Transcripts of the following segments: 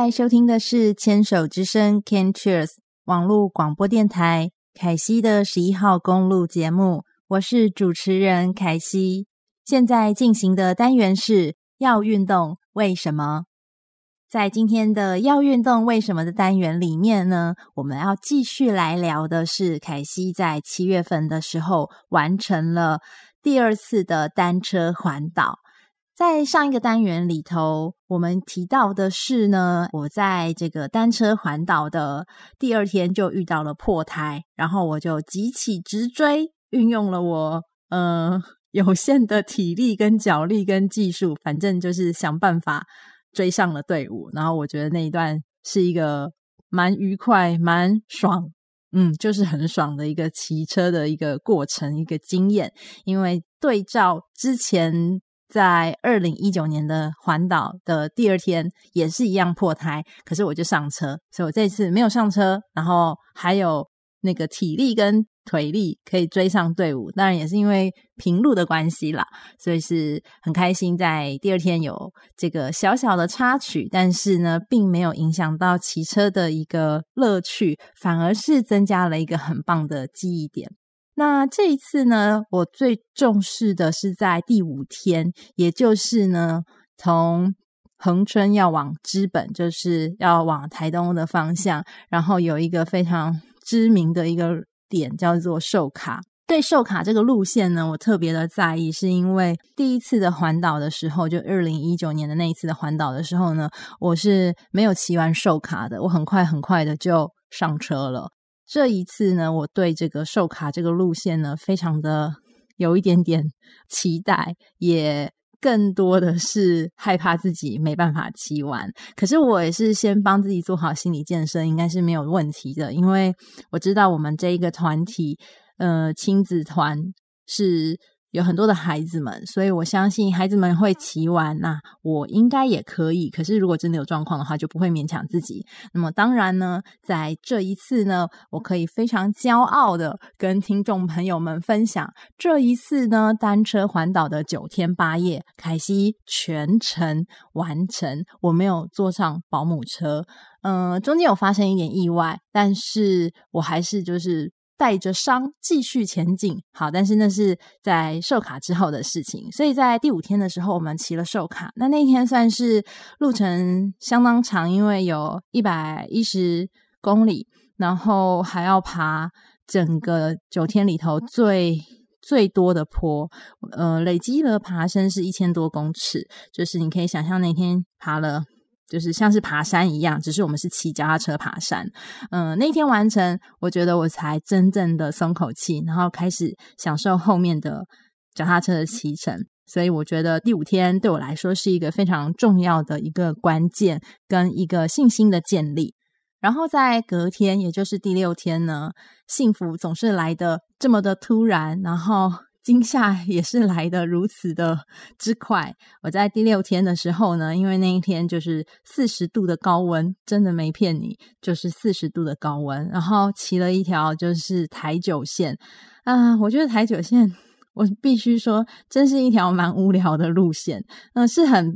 在收听的是《牵手之声》（Can Cheers） 网络广播电台凯西的十一号公路节目，我是主持人凯西。现在进行的单元是要运动，为什么？在今天的要运动为什么的单元里面呢，我们要继续来聊的是凯西在七月份的时候完成了第二次的单车环岛。在上一个单元里头，我们提到的是呢，我在这个单车环岛的第二天就遇到了破胎，然后我就急起直追，运用了我呃有限的体力跟脚力跟技术，反正就是想办法追上了队伍。然后我觉得那一段是一个蛮愉快、蛮爽，嗯，就是很爽的一个骑车的一个过程、一个经验，因为对照之前。在二零一九年的环岛的第二天，也是一样破胎，可是我就上车，所以我这次没有上车，然后还有那个体力跟腿力可以追上队伍，当然也是因为平路的关系啦，所以是很开心，在第二天有这个小小的插曲，但是呢，并没有影响到骑车的一个乐趣，反而是增加了一个很棒的记忆点。那这一次呢，我最重视的是在第五天，也就是呢，从恒春要往知本，就是要往台东的方向，然后有一个非常知名的一个点叫做寿卡。对寿卡这个路线呢，我特别的在意，是因为第一次的环岛的时候，就二零一九年的那一次的环岛的时候呢，我是没有骑完寿卡的，我很快很快的就上车了。这一次呢，我对这个售卡这个路线呢，非常的有一点点期待，也更多的是害怕自己没办法骑完。可是我也是先帮自己做好心理建设，应该是没有问题的，因为我知道我们这一个团体，呃，亲子团是。有很多的孩子们，所以我相信孩子们会骑完，那我应该也可以。可是如果真的有状况的话，就不会勉强自己。那么当然呢，在这一次呢，我可以非常骄傲的跟听众朋友们分享，这一次呢，单车环岛的九天八夜，凯西全程完成，我没有坐上保姆车，嗯、呃，中间有发生一点意外，但是我还是就是。带着伤继续前进，好，但是那是在售卡之后的事情。所以在第五天的时候，我们骑了售卡。那那天算是路程相当长，因为有一百一十公里，然后还要爬整个九天里头最最多的坡，呃，累积了爬升是一千多公尺，就是你可以想象那天爬了。就是像是爬山一样，只是我们是骑脚踏车爬山。嗯、呃，那天完成，我觉得我才真正的松口气，然后开始享受后面的脚踏车的骑乘。所以我觉得第五天对我来说是一个非常重要的一个关键跟一个信心的建立。然后在隔天，也就是第六天呢，幸福总是来得这么的突然，然后。惊吓也是来得如此的之快。我在第六天的时候呢，因为那一天就是四十度的高温，真的没骗你，就是四十度的高温。然后骑了一条就是台九线，啊，我觉得台九线，我必须说，真是一条蛮无聊的路线。嗯、是很，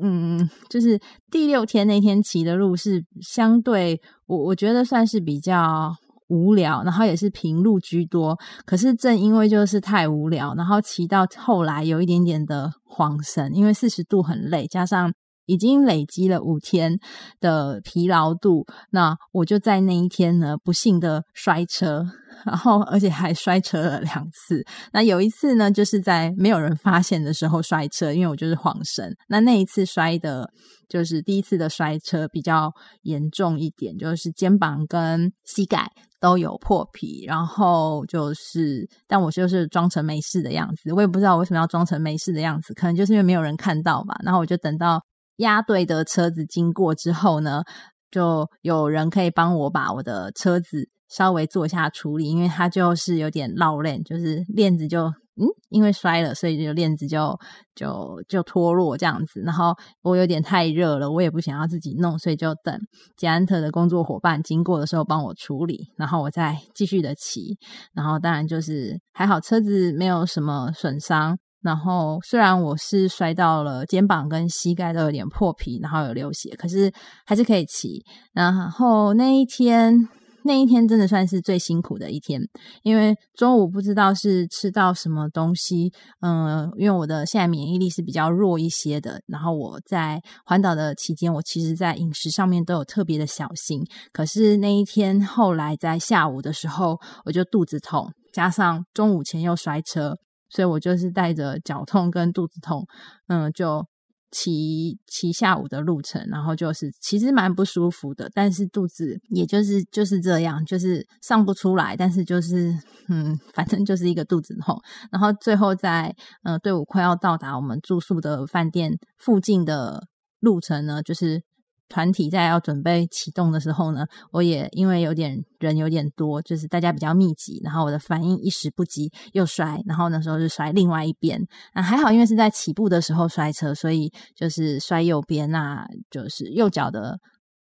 嗯，就是第六天那天骑的路是相对，我我觉得算是比较。无聊，然后也是平路居多。可是正因为就是太无聊，然后骑到后来有一点点的恍神，因为四十度很累，加上已经累积了五天的疲劳度，那我就在那一天呢，不幸的摔车。然后，而且还摔车了两次。那有一次呢，就是在没有人发现的时候摔车，因为我就是晃神。那那一次摔的，就是第一次的摔车比较严重一点，就是肩膀跟膝盖都有破皮。然后就是，但我就是装成没事的样子。我也不知道为什么要装成没事的样子，可能就是因为没有人看到吧。然后我就等到押队的车子经过之后呢，就有人可以帮我把我的车子。稍微做一下处理，因为它就是有点落链，就是链子就嗯，因为摔了，所以就链子就就就脱落这样子。然后我有点太热了，我也不想要自己弄，所以就等捷安特的工作伙伴经过的时候帮我处理，然后我再继续的骑。然后当然就是还好车子没有什么损伤，然后虽然我是摔到了肩膀跟膝盖都有点破皮，然后有流血，可是还是可以骑。然后那一天。那一天真的算是最辛苦的一天，因为中午不知道是吃到什么东西，嗯，因为我的现在免疫力是比较弱一些的。然后我在环岛的期间，我其实在饮食上面都有特别的小心。可是那一天后来在下午的时候，我就肚子痛，加上中午前又摔车，所以我就是带着脚痛跟肚子痛，嗯，就。骑骑下午的路程，然后就是其实蛮不舒服的，但是肚子也就是就是这样，就是上不出来，但是就是嗯，反正就是一个肚子痛。然后最后在嗯队伍快要到达我们住宿的饭店附近的路程呢，就是。团体在要准备启动的时候呢，我也因为有点人有点多，就是大家比较密集，然后我的反应一时不及又摔，然后那时候是摔另外一边。啊，还好，因为是在起步的时候摔车，所以就是摔右边啊，就是右脚的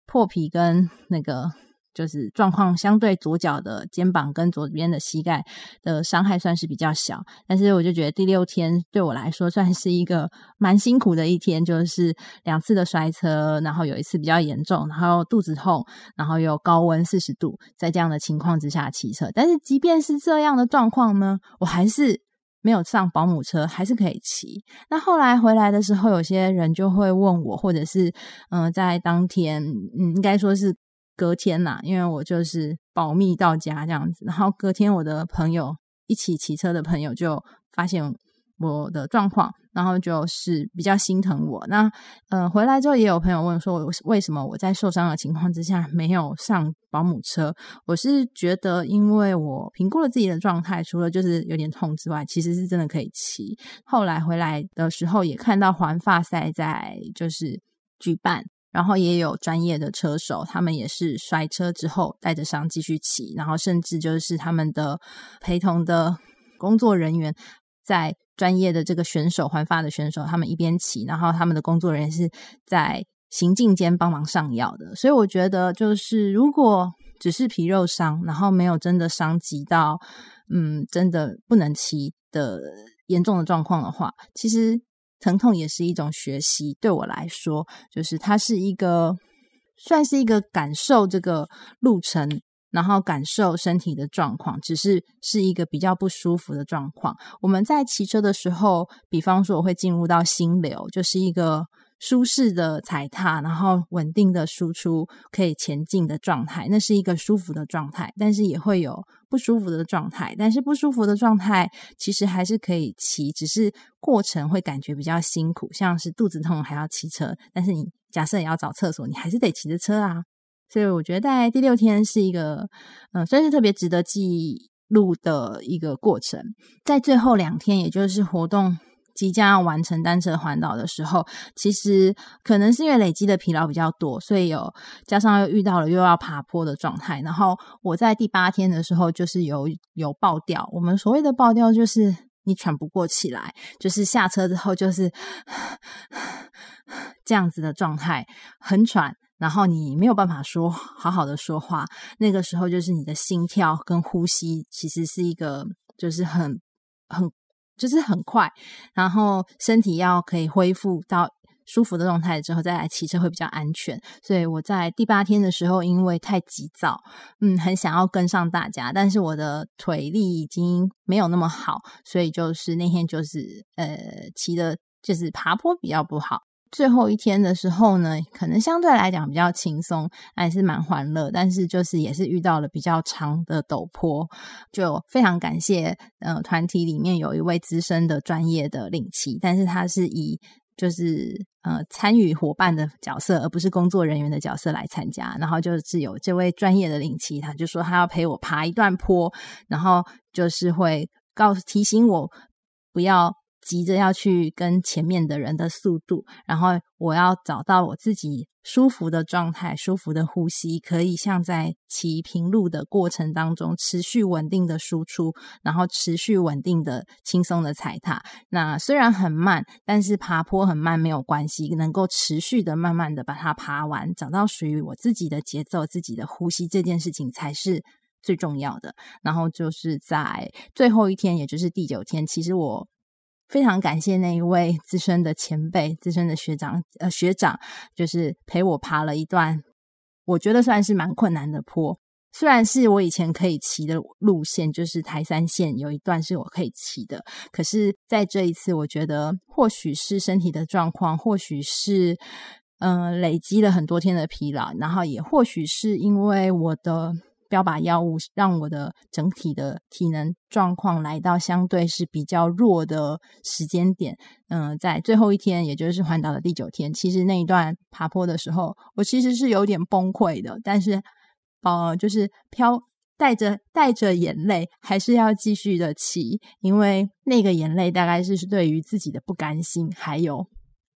破皮跟那个。就是状况相对左脚的肩膀跟左边的膝盖的伤害算是比较小，但是我就觉得第六天对我来说算是一个蛮辛苦的一天，就是两次的摔车，然后有一次比较严重，然后肚子痛，然后有高温四十度，在这样的情况之下骑车。但是即便是这样的状况呢，我还是没有上保姆车，还是可以骑。那后来回来的时候，有些人就会问我，或者是嗯、在当天嗯，应该说是。隔天呐、因为我就是保密到家这样子，然后隔天我的朋友一起骑车的朋友就发现我的状况，然后就是比较心疼我。那嗯、呃，回来之后也有朋友问说，我为什么我在受伤的情况之下没有上保姆车？我是觉得，因为我评估了自己的状态，除了就是有点痛之外，其实是真的可以骑。后来回来的时候也看到环发赛在就是举办。然后也有专业的车手，他们也是摔车之后带着伤继续骑，然后甚至就是他们的陪同的工作人员，在专业的这个选手环发的选手，他们一边骑，然后他们的工作人员是在行进间帮忙上药的。所以我觉得，就是如果只是皮肉伤，然后没有真的伤及到，嗯，真的不能骑的严重的状况的话，其实。疼痛也是一种学习，对我来说，就是它是一个，算是一个感受这个路程，然后感受身体的状况，只是是一个比较不舒服的状况。我们在骑车的时候，比方说我会进入到心流，就是一个。舒适的踩踏，然后稳定的输出，可以前进的状态，那是一个舒服的状态。但是也会有不舒服的状态，但是不舒服的状态其实还是可以骑，只是过程会感觉比较辛苦，像是肚子痛还要骑车。但是你假设你要找厕所，你还是得骑着车啊。所以我觉得在第六天是一个，嗯、算是特别值得记录的一个过程。在最后两天，也就是活动。即将要完成单车环岛的时候，其实可能是因为累积的疲劳比较多，所以有加上又遇到了又要爬坡的状态。然后我在第八天的时候，就是有有爆掉。我们所谓的爆掉，就是你喘不过气来，就是下车之后就是 这样子的状态，很喘，然后你没有办法说好好的说话。那个时候就是你的心跳跟呼吸，其实是一个就是很很。就是很快，然后身体要可以恢复到舒服的状态之后，再来骑车会比较安全。所以我在第八天的时候，因为太急躁，嗯，很想要跟上大家，但是我的腿力已经没有那么好，所以就是那天就是呃骑的，就是爬坡比较不好。最后一天的时候呢，可能相对来讲比较轻松，还是蛮欢乐。但是就是也是遇到了比较长的陡坡，就非常感谢呃团体里面有一位资深的专业的领骑，但是他是以就是呃参与伙伴的角色，而不是工作人员的角色来参加。然后就是有这位专业的领骑，他就说他要陪我爬一段坡，然后就是会告提醒我不要。急着要去跟前面的人的速度，然后我要找到我自己舒服的状态、舒服的呼吸，可以像在骑平路的过程当中持续稳定的输出，然后持续稳定的轻松的踩踏。那虽然很慢，但是爬坡很慢没有关系，能够持续的慢慢的把它爬完，找到属于我自己的节奏、自己的呼吸，这件事情才是最重要的。然后就是在最后一天，也就是第九天，其实我。非常感谢那一位资深的前辈、资深的学长呃学长，就是陪我爬了一段，我觉得算是蛮困难的坡。虽然是我以前可以骑的路线，就是台三线有一段是我可以骑的，可是在这一次，我觉得或许是身体的状况，或许是嗯、累积了很多天的疲劳，然后也或许是因为我的。标靶药物让我的整体的体能状况来到相对是比较弱的时间点。嗯、在最后一天，也就是环岛的第九天，其实那一段爬坡的时候，我其实是有点崩溃的。但是，呃，就是飘带着带着眼泪，还是要继续的骑，因为那个眼泪大概是对于自己的不甘心，还有。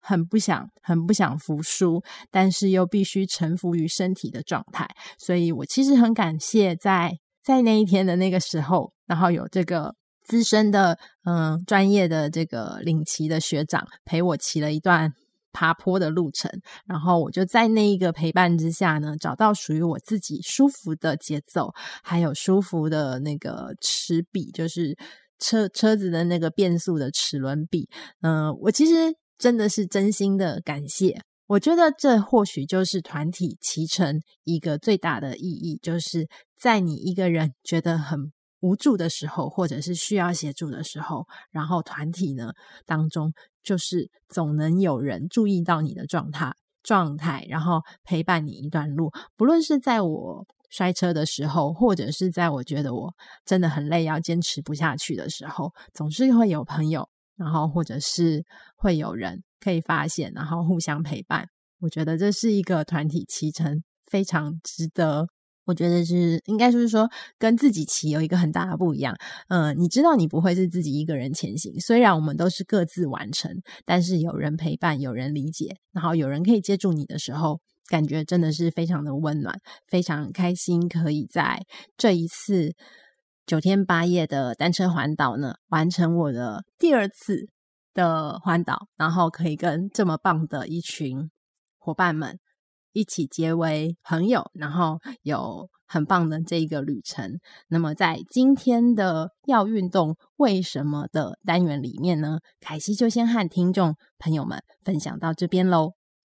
很不想，很不想服输，但是又必须臣服于身体的状态。所以我其实很感谢在，在那一天的那个时候，然后有这个资深的、嗯，专业的这个领骑的学长陪我骑了一段爬坡的路程。然后我就在那一个陪伴之下呢，找到属于我自己舒服的节奏，还有舒服的那个齿比，就是车车子的那个变速的齿轮比。嗯，我其实。真的是真心的感谢，我觉得这或许就是团体骑乘一个最大的意义，就是在你一个人觉得很无助的时候，或者是需要协助的时候，然后团体呢当中，就是总能有人注意到你的状态状态，然后陪伴你一段路。不论是在我摔车的时候，或者是在我觉得我真的很累要坚持不下去的时候，总是会有朋友。然后，或者是会有人可以发现，然后互相陪伴。我觉得这是一个团体骑乘，非常值得。我觉得是应该就是说，跟自己骑有一个很大的不一样。嗯，你知道你不会是自己一个人前行，虽然我们都是各自完成，但是有人陪伴，有人理解，然后有人可以接住你的时候，感觉真的是非常的温暖，非常开心，可以在这一次。九天八夜的单车环岛呢，完成我的第二次的环岛，然后可以跟这么棒的一群伙伴们一起结为朋友，然后有很棒的这一个旅程。那么在今天的要运动为什么的单元里面呢，凯西就先和听众朋友们分享到这边喽。